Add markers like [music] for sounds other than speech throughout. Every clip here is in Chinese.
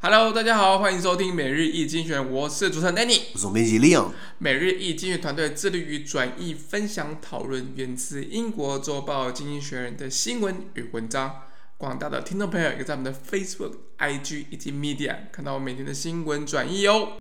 Hello，大家好，欢迎收听每日一经济学人，我是主持人 Danny，我是总编辑 Leon。每日一经济学人团队致力于转译、分享、讨论源自英国周报《经济学人》的新闻与文章。广大的听众朋友也在我们的 Facebook、IG 以及 Media 看到我每天的新闻转译哦。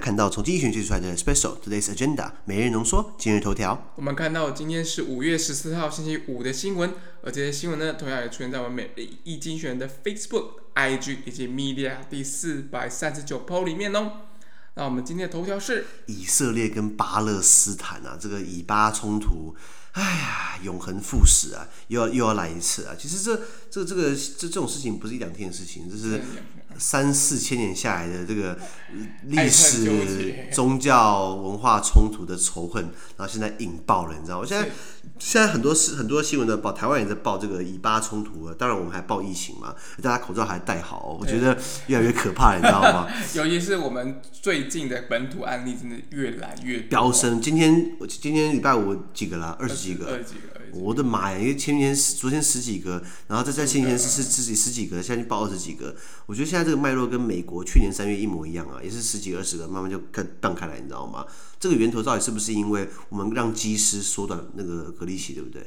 看到从经济学人写出来的 Special Today's Agenda 每日浓缩今日头条。我们看到今天是五月十四号星期五的新闻，而这些新闻呢，同样也出现在我们每日一经选的 Facebook、IG 以及 Media 第四百三十九 PO 里面哦。那我们今天的头条是以色列跟巴勒斯坦啊，这个以巴冲突，哎呀，永恒复始啊，又要又要来一次啊。其实这这这个这这种事情不是一两天的事情，这是。三四千年下来的这个历史、[laughs] 宗教、文化冲突的仇恨，然后现在引爆了，你知道吗？现在现在很多事很多新闻的报，台湾也在报这个以巴冲突了。当然，我们还报疫情嘛，大家口罩还戴好，我觉得越来越可怕，你知道吗？[laughs] 尤其是我们最近的本土案例，真的越来越飙升。今天我今天礼拜五几个啦？二十几个。二十几个。我的妈呀！因为前天十昨天十几个，然后再在前天是是十几十几个，现在就报二十几个。我觉得现在这个脉络跟美国去年三月一模一样啊，也是十几二十个，慢慢就开荡开来，你知道吗？这个源头到底是不是因为我们让机师缩短那个隔离期，对不对？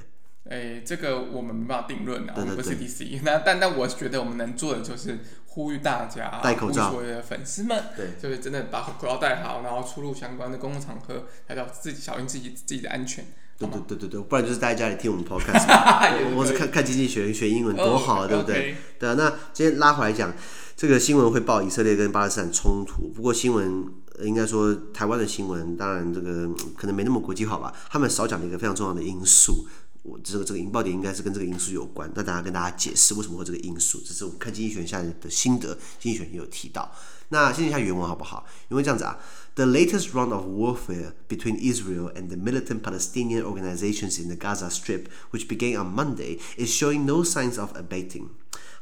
哎，这个我们没办法定论啊，我们不是 CDC。那但但我觉得我们能做的就是呼吁大家戴口罩，所有的粉丝们，对，就是真的把口罩戴好，然后出入相关的公共场合，还要自己小心自己自己的安全。对对对对对，不然就是待在家里听我们 podcast，[laughs] 或是看看经济学学英文多好啊，对不对？Oh. 对啊，那今天拉回来讲，这个新闻会报以色列跟巴勒斯坦冲突。不过新闻应该说台湾的新闻，当然这个可能没那么国际化吧。他们少讲了一个非常重要的因素，我这个这个引爆点应该是跟这个因素有关。那等下跟大家解释为什么会这个因素，这是我们看经济学下的心得，经济学也有提到。那先听一下原文好不好？因为这样子啊，The latest round of warfare between Israel and the militant Palestinian organizations in the Gaza Strip, which began on Monday, is showing no signs of abating.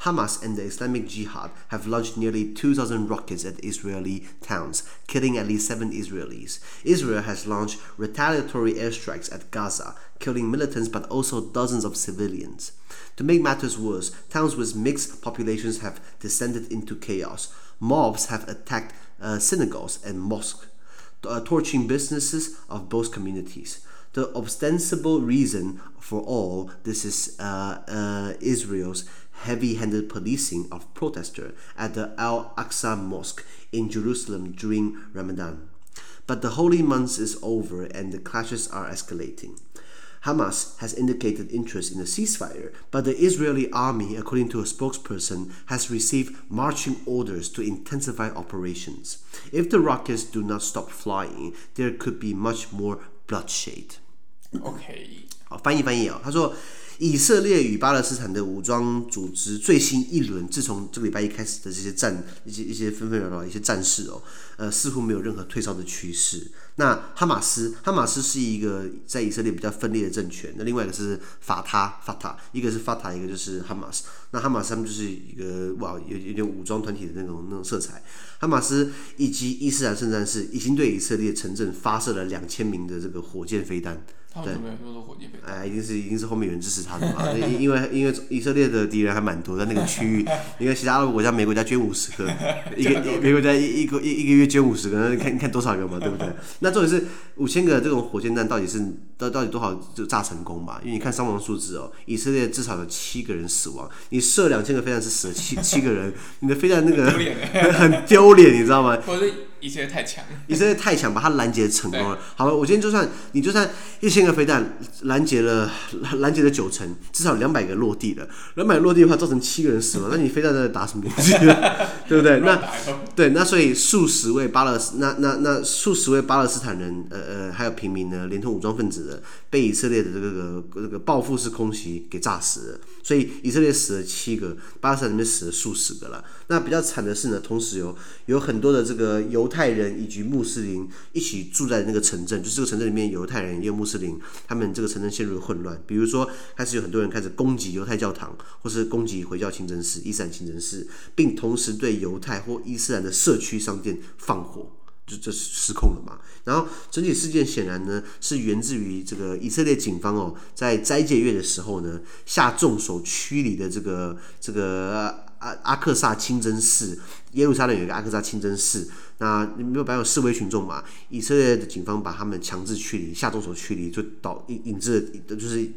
Hamas and the Islamic Jihad have launched nearly 2,000 rockets at Israeli towns, killing at least seven Israelis. Israel has launched retaliatory airstrikes at Gaza, killing militants but also dozens of civilians. To make matters worse, towns with mixed populations have descended into chaos. Mobs have attacked uh, synagogues and mosques, uh, torching businesses of both communities. The ostensible reason for all this is uh, uh Israel's heavy handed policing of protesters at the Al Aqsa Mosque in Jerusalem during Ramadan. But the holy month is over and the clashes are escalating. Hamas has indicated interest in a ceasefire, but the Israeli army, according to a spokesperson, has received marching orders to intensify operations. If the rockets do not stop flying, there could be much more bloodshed. OK，好，翻译翻译啊，他说。 以色列与巴勒斯坦的武装组织最新一轮，自从这个礼拜一开始的这些战，一些一些纷纷扰扰，一些战事哦，呃，似乎没有任何退烧的趋势。那哈马斯，哈马斯是一个在以色列比较分裂的政权，那另外一个是法他，法塔，一个是法塔，一个就是哈马斯。那哈马斯他们就是一个哇，有有点武装团体的那种那种色彩。哈马斯以及伊斯兰圣战士已经对以色列城镇发射了两千名的这个火箭飞弹。对，哎，一定是一定是后面有人支持他的嘛？因为因为以色列的敌人还蛮多，在那个区域，因为其他的国家，每个国家捐五十个，[laughs] 一个每个国家一一个一一个月捐五十个，那你看你看多少个嘛，对不对？[laughs] 那重点是五千个这种火箭弹到底是到到底多少就炸成功嘛？因为你看伤亡数字哦，以色列至少有七个人死亡，你射两千个飞弹是死了七七个人，你的飞弹那个很丢脸，你知道吗？以色列太强，以色列太强，把它拦截成功了。好了，我今天就算你就算一千个飞弹拦截了拦截了九成，至少两百个落地了。两百个落地的话，造成七个人死亡，那你飞弹在打什么东西？[laughs] 对不对？那对，那所以数十位巴勒斯那那那数十位巴勒斯坦人，呃呃，还有平民呢，连同武装分子被以色列的这个这个报复式空袭给炸死了。所以以色列死了七个，巴勒斯坦那边死了数十个了。那比较惨的是呢，同时有有很多的这个犹太人以及穆斯林一起住在那个城镇，就是这个城镇里面犹太人也有穆斯林，他们这个城镇陷入了混乱。比如说，开始有很多人开始攻击犹太教堂，或是攻击回教清真寺、伊斯兰清真寺，并同时对犹太或伊斯兰的社区商店放火。就这失控了嘛？然后整体事件显然呢是源自于这个以色列警方哦，在斋戒月的时候呢下重手驱离的这个这个阿阿克萨清真寺，耶路撒冷有一个阿克萨清真寺，那你没有摆有示威群众嘛？以色列的警方把他们强制驱离，下重手驱离，就导引引致的就是。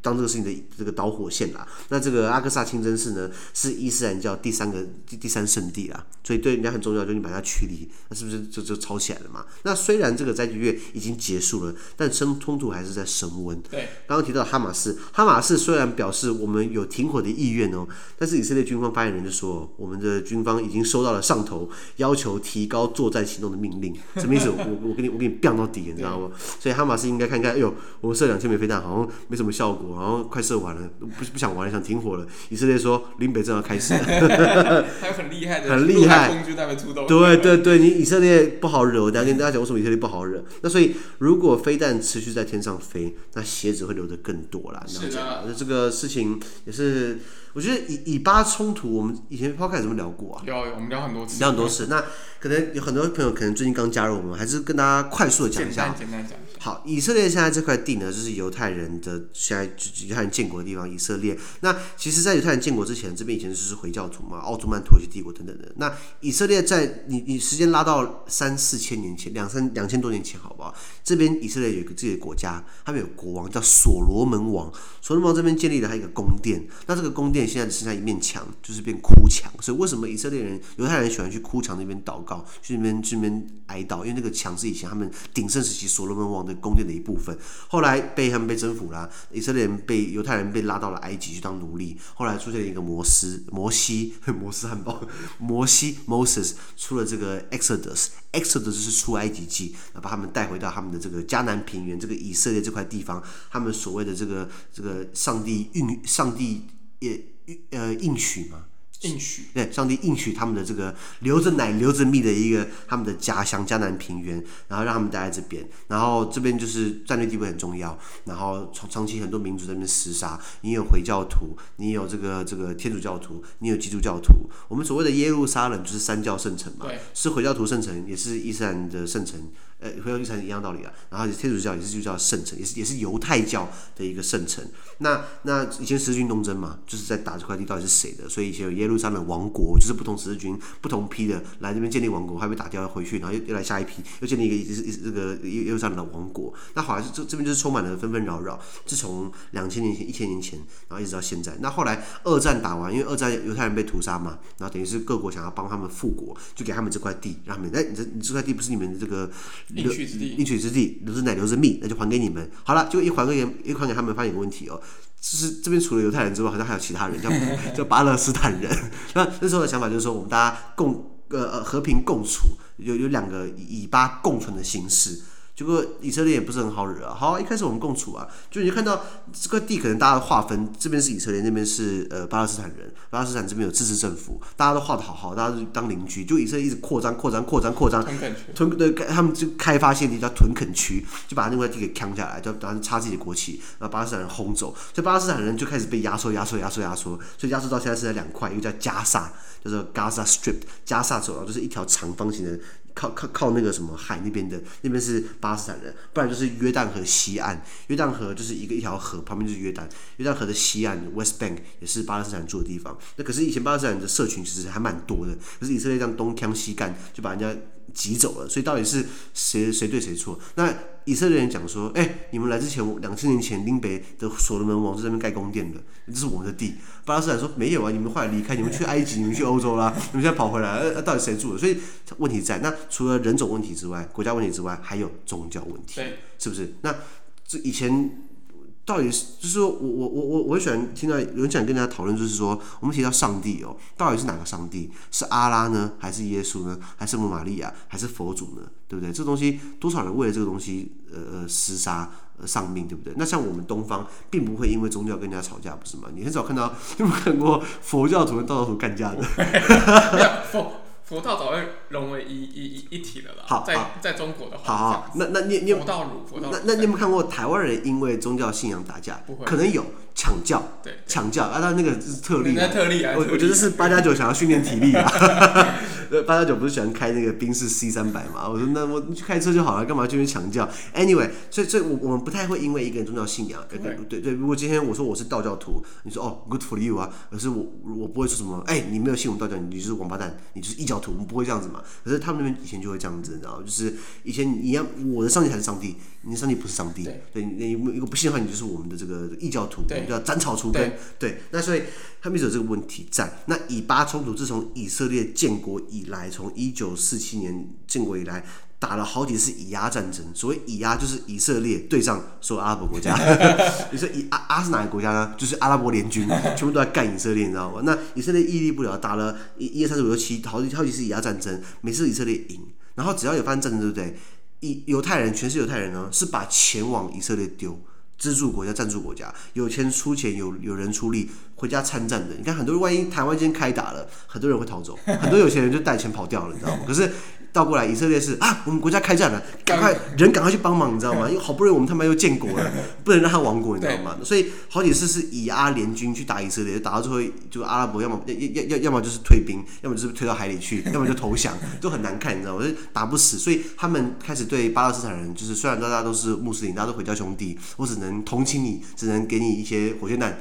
当这个事情的这个导火线啦，那这个阿克萨清真寺呢，是伊斯兰教第三个第第三圣地啦，所以对人家很重要，就你把它驱离，那是不是就就吵起来了嘛？那虽然这个斋戒月已经结束了，但冲冲突还是在升温。对，刚刚提到哈马斯，哈马斯虽然表示我们有停火的意愿哦，但是以色列军方发言人就说，我们的军方已经收到了上头要求提高作战行动的命令，什么意思？我我给你我给你变到底，你知道吗？所以哈马斯应该看看，哎呦，我们射两千枚飞弹，好像没什么效果。然后快射完了，不不想玩了，想停火了。以色列说，林北正要开始了，[laughs] 还有很厉害的，[laughs] 很厉害，出对对对，你以色列不好惹。我等下跟大家讲为什么以色列不好惹。那所以，如果飞弹持续在天上飞，那鞋子会流的更多啦。是的，那这个事情也是。我觉得以以巴冲突，我们以前 podcast 怎么聊过啊？聊，我们聊很多次，聊很多次。那可能有很多朋友可能最近刚加入我们，还是跟大家快速的讲一下。简单，简单讲一下。好，以色列现在这块地呢，就是犹太人的现在犹太人建国的地方。以色列，那其实，在犹太人建国之前，这边以前就是回教徒嘛，奥图曼土耳其帝国等等的。那以色列在你你时间拉到三四千年前，两三两千多年前，好不好？这边以色列有一个自己的国家，他们有国王叫所罗门王，所罗门王这边建立了他一个宫殿，那这个宫殿。现在只剩下一面墙，就是变哭墙。所以为什么以色列人、犹太人喜欢去哭墙那边祷告，去那边去那边哀悼？因为那个墙是以前他们鼎盛时期所罗门王的宫殿的一部分。后来被他们被征服了，以色列人被犹太人被拉到了埃及去当奴隶。后来出现一个摩斯、摩西、[laughs] 摩斯汉堡、摩西 （Moses） 出了这个 Exodus，Exodus 是出埃及记，把他们带回到他们的这个迦南平原，这个以色列这块地方，他们所谓的这个这个上帝运上帝也。呃，应许嘛，应许对，上帝应许他们的这个流着奶、流着蜜的一个他们的家乡迦南平原，然后让他们待在这边，然后这边就是战略地位很重要，然后长长期很多民族在那边厮杀，你有回教徒，你有这个这个天主教徒，你有基督教徒，我们所谓的耶路撒冷就是三教圣城嘛，是回教徒圣城，也是伊斯兰的圣城。呃，回到伊斯兰一样道理啊，然后天主教也是就叫圣城，也是也是犹太教的一个圣城。那那以前十字军东征嘛，就是在打这块地到底是谁的，所以以前有耶路撒冷王国，就是不同十字军不同批的来这边建立王国，还被打掉回去，然后又又来下一批，又建立一个一这个耶路撒冷的王国。那好像是这这边就是充满了纷纷扰扰，自从两千年前、一千年前，然后一直到现在。那后来二战打完，因为二战犹太人被屠杀嘛，然后等于是各国想要帮他们复国，就给他们这块地，让他们哎，你这你这块地不是你们的这个。应取之地，应取之地，留着奶留着蜜，那就还给你们。好了，就一还给一还给他们，发现一个问题哦，就是这边除了犹太人之外，好像还有其他人，叫 [laughs] 叫巴勒斯坦人。那那时候的想法就是说，我们大家共呃呃和平共处，有有两个以巴共存的形式。结果以色列也不是很好惹啊。好，一开始我们共处啊，就你就看到这个地可能大家的划分，这边是以色列，那边是呃巴勒斯坦人。巴勒斯坦这边有自治政府，大家都画的好好，大家都当邻居。就以色列一直扩张、扩张、扩张、扩张，屯垦区，他们就开发现地叫屯垦区，就把那块地给扛下来，就打算插自己的国旗，然后巴勒斯坦人轰走。所以巴勒斯坦人就开始被压缩、压缩、压缩、压缩，所以压缩到现在是在两块，一个叫加萨，叫做 Gaza Strip，加萨走廊就是一条长方形的。靠靠靠那个什么海那边的，那边是巴勒斯坦人，不然就是约旦河西岸，约旦河就是一个一条河，旁边就是约旦，约旦河的西岸 West Bank 也是巴勒斯坦住的地方。那可是以前巴勒斯坦人的社群其实还蛮多的，可是以色列这样东抢西干，就把人家挤走了。所以到底是谁谁对谁错？那以色列人讲说，哎、欸，你们来之前，两千年前，林北的所罗门王在那边盖宫殿的，这是我们的地。巴勒斯坦说没有啊，你们后来离开，你们去 [laughs] 埃及，你们去欧洲啦，[laughs] 你们现在跑回来，呃、啊，到底谁住的？所以问题在那，除了人种问题之外，国家问题之外，还有宗教问题，是不是？那这以前到底是就是说我我我我我喜欢听到有人想跟大家讨论，就是说我们提到上帝哦，到底是哪个上帝？是阿拉呢，还是耶稣呢，还是母玛利亚，还是佛祖呢？对不对？这东西多少人为了这个东西呃呃厮杀呃丧命，对不对？那像我们东方，并不会因为宗教跟人家吵架，不是吗？你很少看到，[laughs] 有没有看过佛教徒跟道教徒干架的？[laughs] 佛道早就融为一一一一体了啦。好，在在中国的话，好好，那那你你有佛道儒，佛道那那你有没有看过台湾人因为宗教信仰打架？不会，可能有抢教，对，抢教啊，那那个是特例，那特例啊，我我觉得是八加九想要训练体力啊。[laughs] 八加九不是喜欢开那个宾士 C 三百嘛？我说那我去开车就好了，干嘛去抢教？Anyway，所以所以，我我们不太会因为一个人宗教信仰，对对对。如果今天我说我是道教徒，你说哦，Good for you 啊，可是我我不会说什么，哎，你没有信我们道教，你就是王八蛋，你就是异教徒，我们不会这样子嘛。可是他们那边以前就会这样子，你知道就是以前你要我的上帝才是上帝，你的上帝不是上帝，对，你如果不信的话，你就是我们的这个异教徒，对，叫斩草除根，对。那所以他们有这个问题在。那以巴冲突自从以色列建国以来，从一九四七年建国以来，打了好几次以阿战争。所谓以阿，就是以色列对上所有阿拉伯国家。[laughs] 你说以阿阿是哪个国家呢？就是阿拉伯联军，全部都在干以色列，你知道吗？那以色列屹立不了，打了一、一、二、三、四、五、六、七，好几好几次以阿战争，每次以色列赢。然后只要有发生战争，对不对？以犹太人，全是犹太人呢，是把钱往以色列丢。资助国家、赞助国家，有钱出钱，有有人出力，回家参战的。你看，很多人万一台湾今天开打了，很多人会逃走，很多有钱人就带钱跑掉了，你知道吗？可是。倒过来，以色列是啊，我们国家开战了，赶快人赶快去帮忙，你知道吗？[laughs] 因为好不容易我们他妈又建国了，[laughs] 不能让他亡国，你知道吗？所以好几次是以阿联军去打以色列，打到最后就阿拉伯要么要要要要么就是退兵，要么就是推到海里去，[laughs] 要么就投降，都很难看，你知道吗？就打不死，所以他们开始对巴勒斯坦人，就是虽然大家都是穆斯林，大家都回教兄弟，我只能同情你，只能给你一些火箭弹，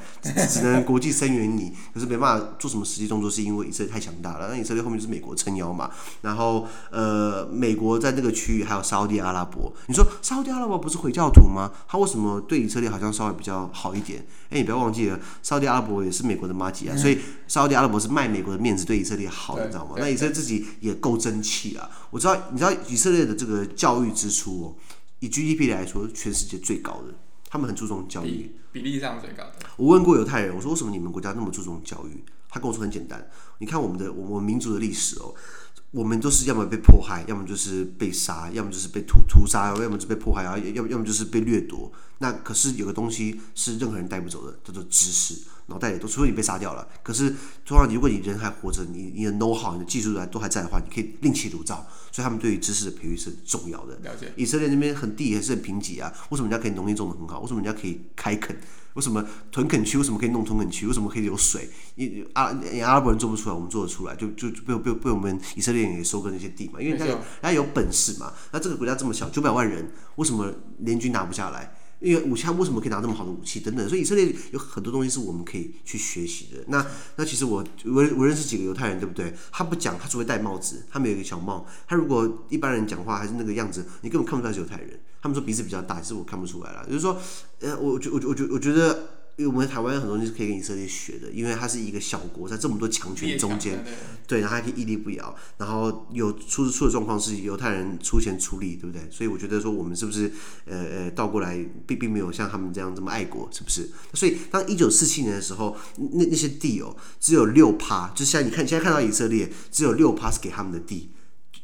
只能国际声援你，可是没办法做什么实际动作，是因为以色列太强大了。那以色列后面就是美国撑腰嘛，然后。呃，美国在那个区域还有沙乌地阿拉伯，你说沙乌地阿拉伯不是回教徒吗？他为什么对以色列好像稍微比较好一点？哎，你不要忘记了，沙乌地阿拉伯也是美国的马吉啊，所以沙乌地阿拉伯是卖美国的面子，对以色列好，你知道吗？那以色列自己也够争气啊！我知道，你知道以色列的这个教育支出哦，以 GDP 来说，全世界最高的，他们很注重教育，比例上最高的。我问过犹太人，我说为什么你们国家那么注重教育？他跟我说很简单，你看我们的我们民族的历史哦。我们都是要么被迫害，要么就是被杀，要么就是被屠屠杀，要么就是被迫害，然后要要么就是被掠夺。那可是有个东西是任何人带不走的，叫做知识。脑袋里都除非你被杀掉了，可是通常如果你人还活着，你你的 know how，你的技术还都还在的话，你可以另起炉灶。所以他们对于知识的培育是很重要的。了解。以色列那边很地也是很贫瘠啊，为什么人家可以农业种的很好？为什么人家可以开垦？为什么屯垦区为什么可以弄屯垦区？为什么可以有水？你阿阿拉伯人做不出来，我们做得出来，就就被被被我们以色列人给收割那些地嘛，因为人家有人家有本事嘛。那这个国家这么小，九百万人，为什么联军拿不下来？因为武器，他为什么可以拿这么好的武器等等？所以以色列有很多东西是我们可以去学习的。那那其实我我我认识几个犹太人，对不对？他不讲，他只会戴帽子，他没有一个小帽。他如果一般人讲话还是那个样子，你根本看不出来是犹太人。他们说鼻子比较大，其实我看不出来了。就是说，呃，我觉我觉我觉我觉得。因为我们台湾有很多东西是可以跟以色列学的，因为它是一个小国，在这么多强权中间，对，然后还可以屹立不摇，然后有出出的状况是犹太人出钱出力，对不对？所以我觉得说我们是不是呃呃倒过来并并没有像他们这样这么爱国，是不是？所以当一九四七年的时候，那那些地哦，只有六趴，就像你看现在看到以色列只有六趴是给他们的地。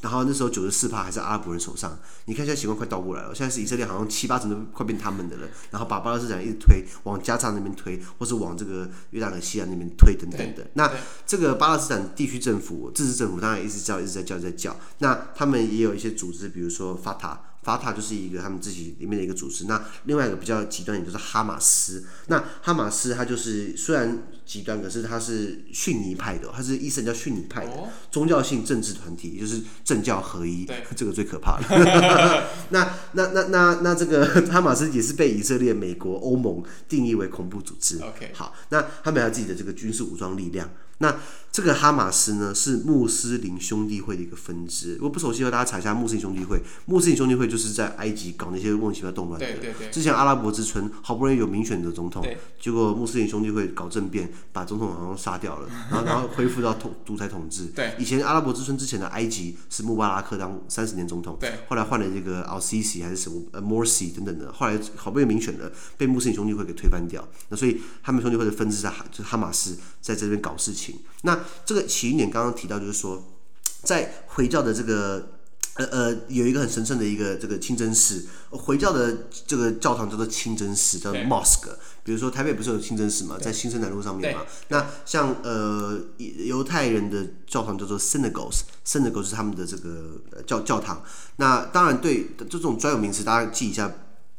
然后那时候九十四趴还是阿拉伯人手上，你看现在情况快倒过来了，现在是以色列好像七八成都快变他们的了，然后把巴勒斯坦一直推往加沙那边推，或是往这个约旦河西岸那边推等等的。那这个巴勒斯坦地区政府、自治政府当然一直叫、一直在叫、在叫。那他们也有一些组织，比如说法塔。法塔就是一个他们自己里面的一个组织，那另外一个比较极端点就是哈马斯。那哈马斯它就是虽然极端，可是它是逊尼派的，它是伊斯兰教逊尼派的宗教性政治团体，也就是政教合一。对，[laughs] 这个最可怕了。[laughs] 那那那那那这个 [laughs] 哈马斯也是被以色列、美国、欧盟定义为恐怖组织。OK，好，那他们有自己的这个军事武装力量。那这个哈马斯呢，是穆斯林兄弟会的一个分支。如果不熟悉的话，大家查一下穆斯林兄弟会。穆斯林兄弟会就是在埃及搞那些莫名其妙动乱的。对对对。之前阿拉伯之春好不容易有民选的总统，结果穆斯林兄弟会搞政变，把总统好像杀掉了，然 [laughs] 后然后恢复到统独裁统治。对，以前阿拉伯之春之前的埃及是穆巴拉克当三十年总统，对，后来换了这个 Al-Sisi 还是什么呃 Morsi 等等的，后来好不容易民选了，被穆斯林兄弟会给推翻掉。那所以他们兄弟会的分支在哈就是哈马斯在这边搞事情。那这个起因点刚刚提到就是说，[tsk] 在回教的这个。呃呃，有一个很神圣的一个这个清真寺，回教的这个教堂叫做清真寺，叫做 mosque。比如说台北不是有清真寺嘛，在新生南路上面嘛。那像呃犹太人的教堂叫做 synagogues，synagogues 是他们的这个教教堂。那当然对这种专有名词，大家记一下，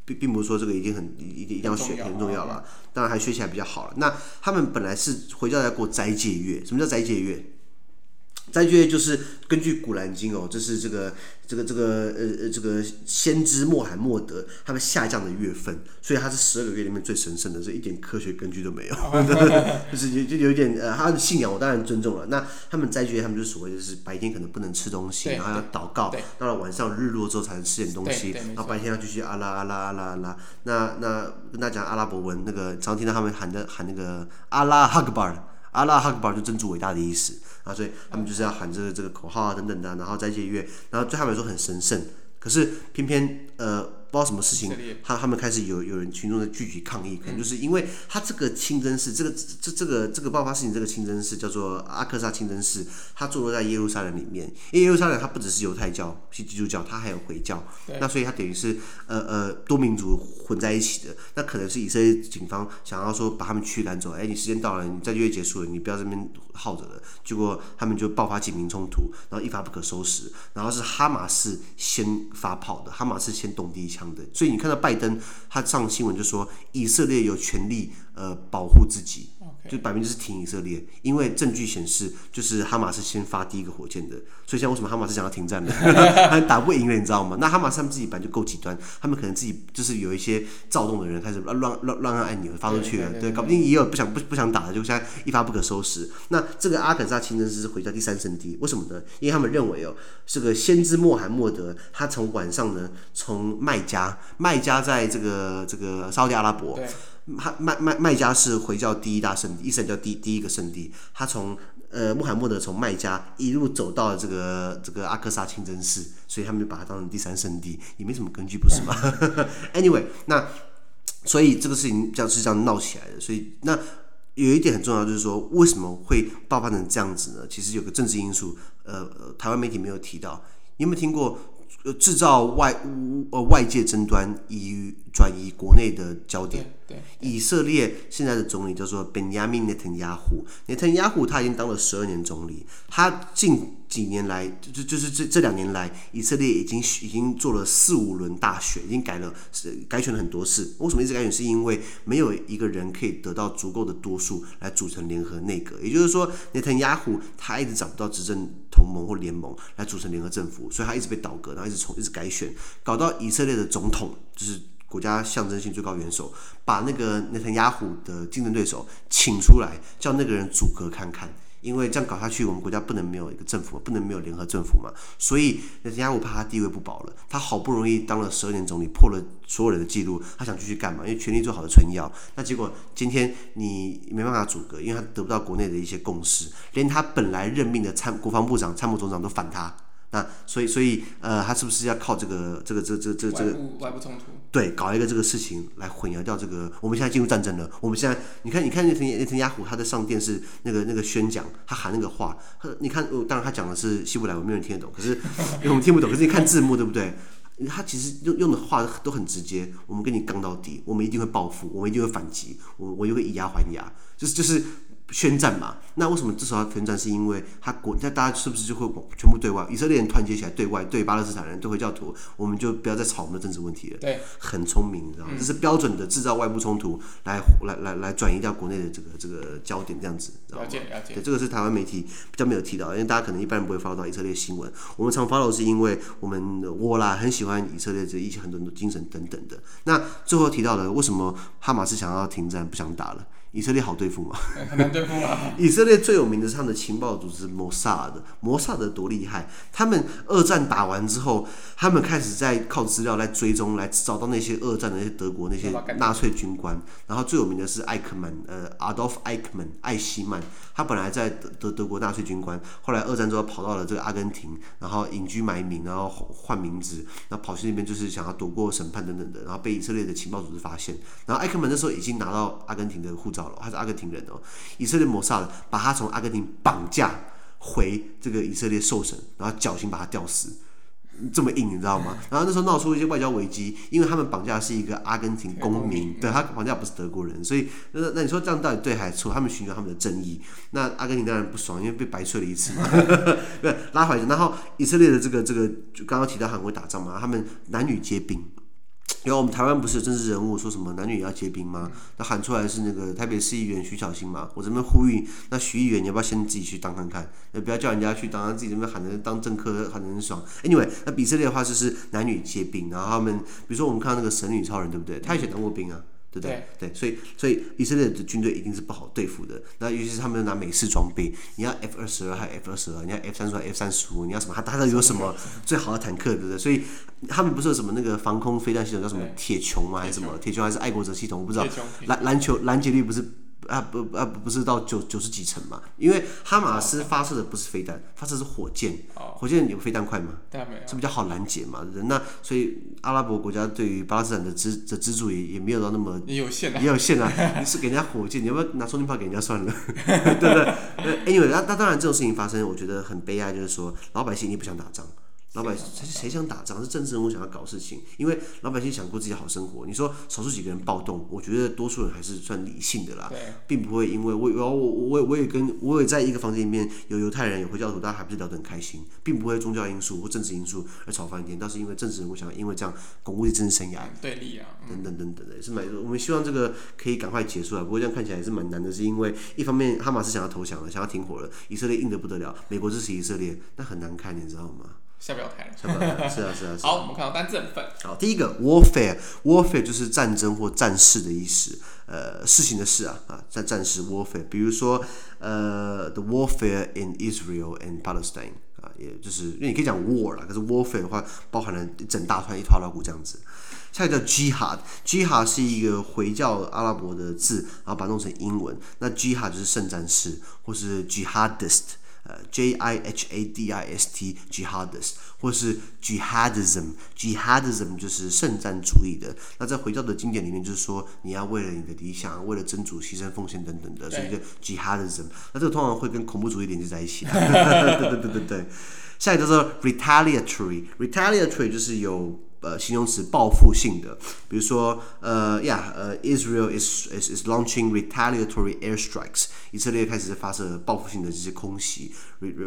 并并不是说这个一定很一定一定要学很重要了。当然还学起来比较好了。那他们本来是回教在过斋戒月，什么叫斋戒月？斋戒月就是根据《古兰经》哦，这是这个这个这个呃呃这个先知穆罕默德他们下降的月份，所以它是十二个月里面最神圣的，这一点科学根据都没有，[laughs] 就是有就有一点呃他的信仰我当然尊重了。那他们斋戒月他们就是所谓就是白天可能不能吃东西，然后要祷告，到了晚上日落之后才能吃点东西，然后白天要继续阿拉阿拉阿拉阿拉。那那跟大家讲阿拉伯文，那个常听到他们喊的喊那个阿拉哈格巴尔。阿拉哈克巴就真主伟大的意思啊，所以他们就是要喊这个这个口号啊等等的，然后斋戒月，然后对他们来说很神圣，可是偏偏呃。不知道什么事情，他他们开始有有人群众的聚集抗议，可能就是因为他这个清真寺，这个这这个这个爆发事情，这个清真寺叫做阿克萨清真寺，它坐落在耶路撒冷里面。因为耶路撒冷它不只是犹太教，是基督教，它还有回教，那所以它等于是呃呃多民族混在一起的。那可能是以色列警方想要说把他们驱赶走，哎，你时间到了，你斋戒月结束了，你不要这边耗着了。结果他们就爆发警民冲突，然后一发不可收拾。然后是哈马斯先发炮的，哈马斯先动第一枪的。所以你看到拜登，他上新闻就说以色列有权利呃保护自己。就摆明就是挺以色列，因为证据显示，就是哈马斯先发第一个火箭的，所以像为什么哈马斯想要停战呢？[laughs] 他打不赢了，你知道吗？那哈马斯他们自己本来就够极端，他们可能自己就是有一些躁动的人开始乱乱乱按按钮发出去了，对，搞不定也有不想不不想打的，就现在一发不可收拾。那这个阿肯萨清真寺是回教第三圣地，为什么呢？因为他们认为哦，这个先知穆罕默德他从晚上呢，从麦加，麦加在这个这个沙乌地阿拉伯。麦麦麦麦加是回教第一大圣地，伊斯兰教第第一个圣地。他从呃穆罕默德从麦加一路走到了这个这个阿克萨清真寺，所以他们就把它当成第三圣地，也没什么根据，不是吗？[laughs] Anyway，那所以这个事情这样是这样闹起来的。所以那有一点很重要，就是说为什么会爆发成这样子呢？其实有个政治因素，呃，台湾媒体没有提到。你有没有听过？制造外呃外界争端，以转移国内的焦点。以色列现在的总理叫做本雅明内塔尼亚胡，内塔尼亚胡他已经当了十二年总理，他近几年来就就就是这这两年来，以色列已经已经做了四五轮大选，已经改了是改选了很多次。为什么一直改选？是因为没有一个人可以得到足够的多数来组成联合内阁，也就是说，内塔尼亚胡他一直找不到执政同盟或联盟来组成联合政府，所以他一直被倒阁，然后一直从一直改选，搞到以色列的总统就是国家象征性最高元首，把那个内塔尼亚胡的竞争对手请出来，叫那个人组阁看看。因为这样搞下去，我们国家不能没有一个政府，不能没有联合政府嘛。所以内塔尼亚胡怕他地位不保了，他好不容易当了十二年总理，破了所有人的记录，他想继续干嘛？因为权力最好的春药。那结果今天你没办法组阁，因为他得不到国内的一些共识，连他本来任命的参国防部长、参谋总长都反他。那所以所以呃，他是不是要靠这个这个这这这这个外部冲突？对，搞一个这个事情来混淆掉这个。我们现在进入战争了。我们现在你看，你看那层那层雅虎他在上电视那个那个宣讲，他喊那个话，你看，当然他讲的是希伯来文，没有人听得懂。可是 [laughs] 因为我们听不懂，可是你看字幕，对不对？他其实用用的话都很直接。我们跟你杠到底，我们一定会报复，我们一定会反击，我我就会以牙还牙，就是就是。宣战嘛？那为什么这时候要宣战？是因为他国，那大家是不是就会全部对外？以色列人团结起来对外，对巴勒斯坦人，对回教徒，我们就不要再吵我们的政治问题了。对，很聪明，你知道吗？这是标准的制造外部冲突来，来来来来转移掉国内的这个这个焦点，这样子，知道吗？了解了解。对，这个是台湾媒体比较没有提到，因为大家可能一般人不会 follow 到以色列新闻。我们常 follow 是因为我们我啦很喜欢以色列这一些很多的精神等等的。那最后提到的，为什么哈马斯想要停战不想打了？以色列好对付吗？[laughs] 很难对付啊。[laughs] 以色列最有名的是他们的情报组织摩萨德，摩萨德多厉害！他们二战打完之后，他们开始在靠资料来追踪，来找到那些二战的那些德国那些纳粹军官。然后最有名的是艾克曼，呃，Adolf Eichmann，艾希曼。他本来在德德德国纳粹军官，后来二战之后跑到了这个阿根廷，然后隐居埋名，然后换名字，然后跑去那边就是想要躲过审判等等的，然后被以色列的情报组织发现。然后艾克曼那时候已经拿到阿根廷的护照了，他是阿根廷人哦。以色列谋杀了把他从阿根廷绑架回这个以色列受审，然后侥幸把他吊死。这么硬，你知道吗？然后那时候闹出一些外交危机，因为他们绑架的是一个阿根廷公民，对，他绑架不是德国人，所以那那你说这样到底对还是错？他们寻求他们的正义，那阿根廷当然不爽，因为被白吹了一次嘛。[laughs] 对，拉回来，然后以色列的这个这个，就刚刚提到韩国打仗嘛，他们男女皆兵。因为我们台湾不是政治人物说什么男女也要结冰吗？那喊出来是那个台北市议员徐巧芯嘛。我这边呼吁，那徐议员你要不要先自己去当看看？也不要叫人家去当，自己这边喊着当政客喊得很爽。Anyway，那以色列的话就是男女结冰，然后他们比如说我们看到那个神女超人对不对？他以前当过兵啊。对不对？对，所以所以以色列的军队一定是不好对付的。那尤其是他们拿美式装备，你要 F 二十二还有 F 二十二，你要 F 三十二 F 三十五，你要什么？他他的有什么最好的坦克，对不对？所以他们不是有什么那个防空飞弹系统叫什么铁穹吗？还是什么铁穹还是爱国者系统？我不知道。篮篮球拦截率不是。啊不啊不是到九九十几层嘛？因为哈马斯发射的不是飞弹，发射是火箭。火箭有飞弹快吗？是比较好拦截嘛？那所以阿拉伯国家对于巴勒斯坦的资的资助也也没有到那么也有限啊，也有限啊。[laughs] 你是给人家火箭，你要不要拿充电炮给人家算了？[laughs] 对不对？呃，anyway，那那当然这种事情发生，我觉得很悲哀，就是说老百姓也不想打仗。老百姓谁想打仗？是政治人物想要搞事情，因为老百姓想过自己好生活。你说少数几个人暴动，我觉得多数人还是算理性的啦，并不会因为我我我我我也跟我也在一个房间里面有犹太人有回教徒，大家还不是聊得很开心，并不会宗教因素或政治因素而吵翻天，倒是因为政治人物想要因为这样巩固政治生涯，对立啊，等等等等的，也是蛮我们希望这个可以赶快结束啊。不过这样看起来也是蛮难的，是因为一方面哈马斯想要投降了，想要停火了，以色列硬得不得了，美国支持以色列，那很难看，你知道吗？下不了台了，下不了台，[laughs] 是啊是啊是啊。好，我们看到单字部分。好，第一个 warfare，warfare 就是战争或战事的意思，呃，事情的事啊啊，战战事 warfare。比如说呃，the warfare in Israel and Palestine 啊，也就是因为你可以讲 war 啦，可是 warfare 的话包含了一整大串一团老虎这样子。下一个叫 jihad，jihad 是一个回教阿拉伯的字，然后把它弄成英文，那 jihad 就是圣战士或是 jihadist。呃，J I H A D I S T，jihadist，或是 jihadism，jihadism 就是圣战主义的。那在回教的经典里面，就是说你要为了你的理想，为了真主牺牲奉献等等的，所以叫 jihadism。那这个通常会跟恐怖主义连接在一起。对对对对对。下一个叫做 retaliatory，retaliatory 就是有。呃，形容词报复性的，比如说，呃呀，呃，Israel is is is launching retaliatory airstrikes，以色列开始发射报复性的这些空袭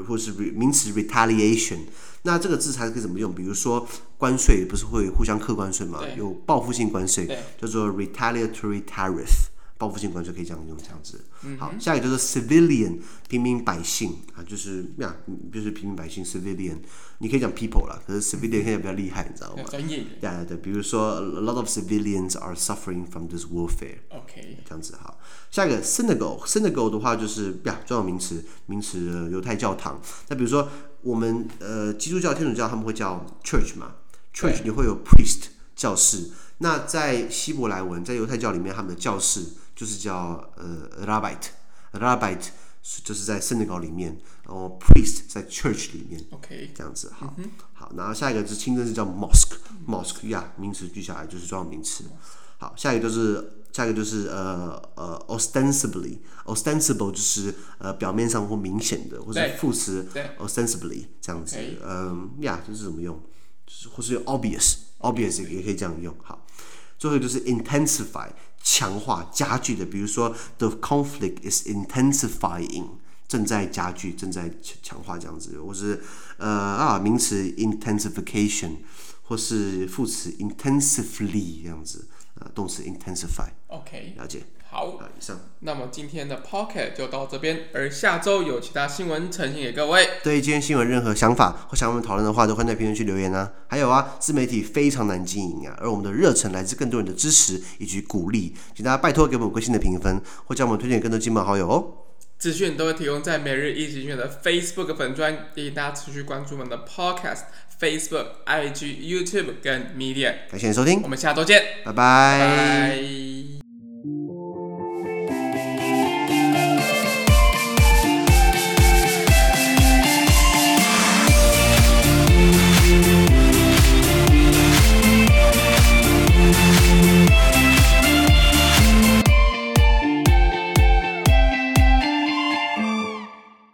或是名词 retaliation，那这个字才可以怎么用？比如说，关税不是会互相克关税吗？有报复性关税，叫做 retaliatory tariff。报复性关税可以这样用，这样子。好，下一个就是 civilian，平民百姓啊，就是呀，就是平民百姓 civilian。你可以讲 people 啦，可是 civilian 现在比较厉害，你知道吗？专业。对对对，比如说 a lot of civilians are suffering from this warfare。OK，这样子好。下一个 synagogue，synagogue 的话就是呀，专有名词，名词犹太教堂。那比如说我们呃基督教、天主教他们会叫 church 嘛，church 你会有 priest 教室。那在希伯来文，在犹太教里面，他们的教士。就是叫呃 rabbit，rabbit 就是在 synagogue 里面，然后 priest 在 church 里面，OK，这样子好，嗯、好，然后下一个是清真寺叫 mosque，mosque 呀，名词句下来就是专有名词。好，下一个就是下一个就是呃呃 ostensibly，ostensible 就是呃表面上或明显的，或者副词 ostensibly 这样子，嗯呀，这是怎么用？就是或是用 obvious，obvious 也可以这样用。好，最后就是 intensify。强化、加剧的，比如说，the conflict is intensifying，正在加剧、正在强化这样子，或是呃啊名词 intensification，或是副词 intensively 这样子，呃，动词 intensify。OK，了解。好，以上。那么今天的 Pocket 就到这边，而下周有其他新闻呈现给各位。对今天新闻任何想法或想我们讨论的话，都欢迎在评论区留言啊。还有啊，自媒体非常难经营啊，而我们的热忱来自更多人的支持以及鼓励，请大家拜托给我们五颗星的评分，或将我们推荐给更多亲朋好友哦。资讯都会提供在每日一经济学人的 Facebook 粉专，建议大家持续关注我们的 Podcast、Facebook、IG、YouTube 跟 Medium。感谢你收听，我们下周见，拜拜。拜拜。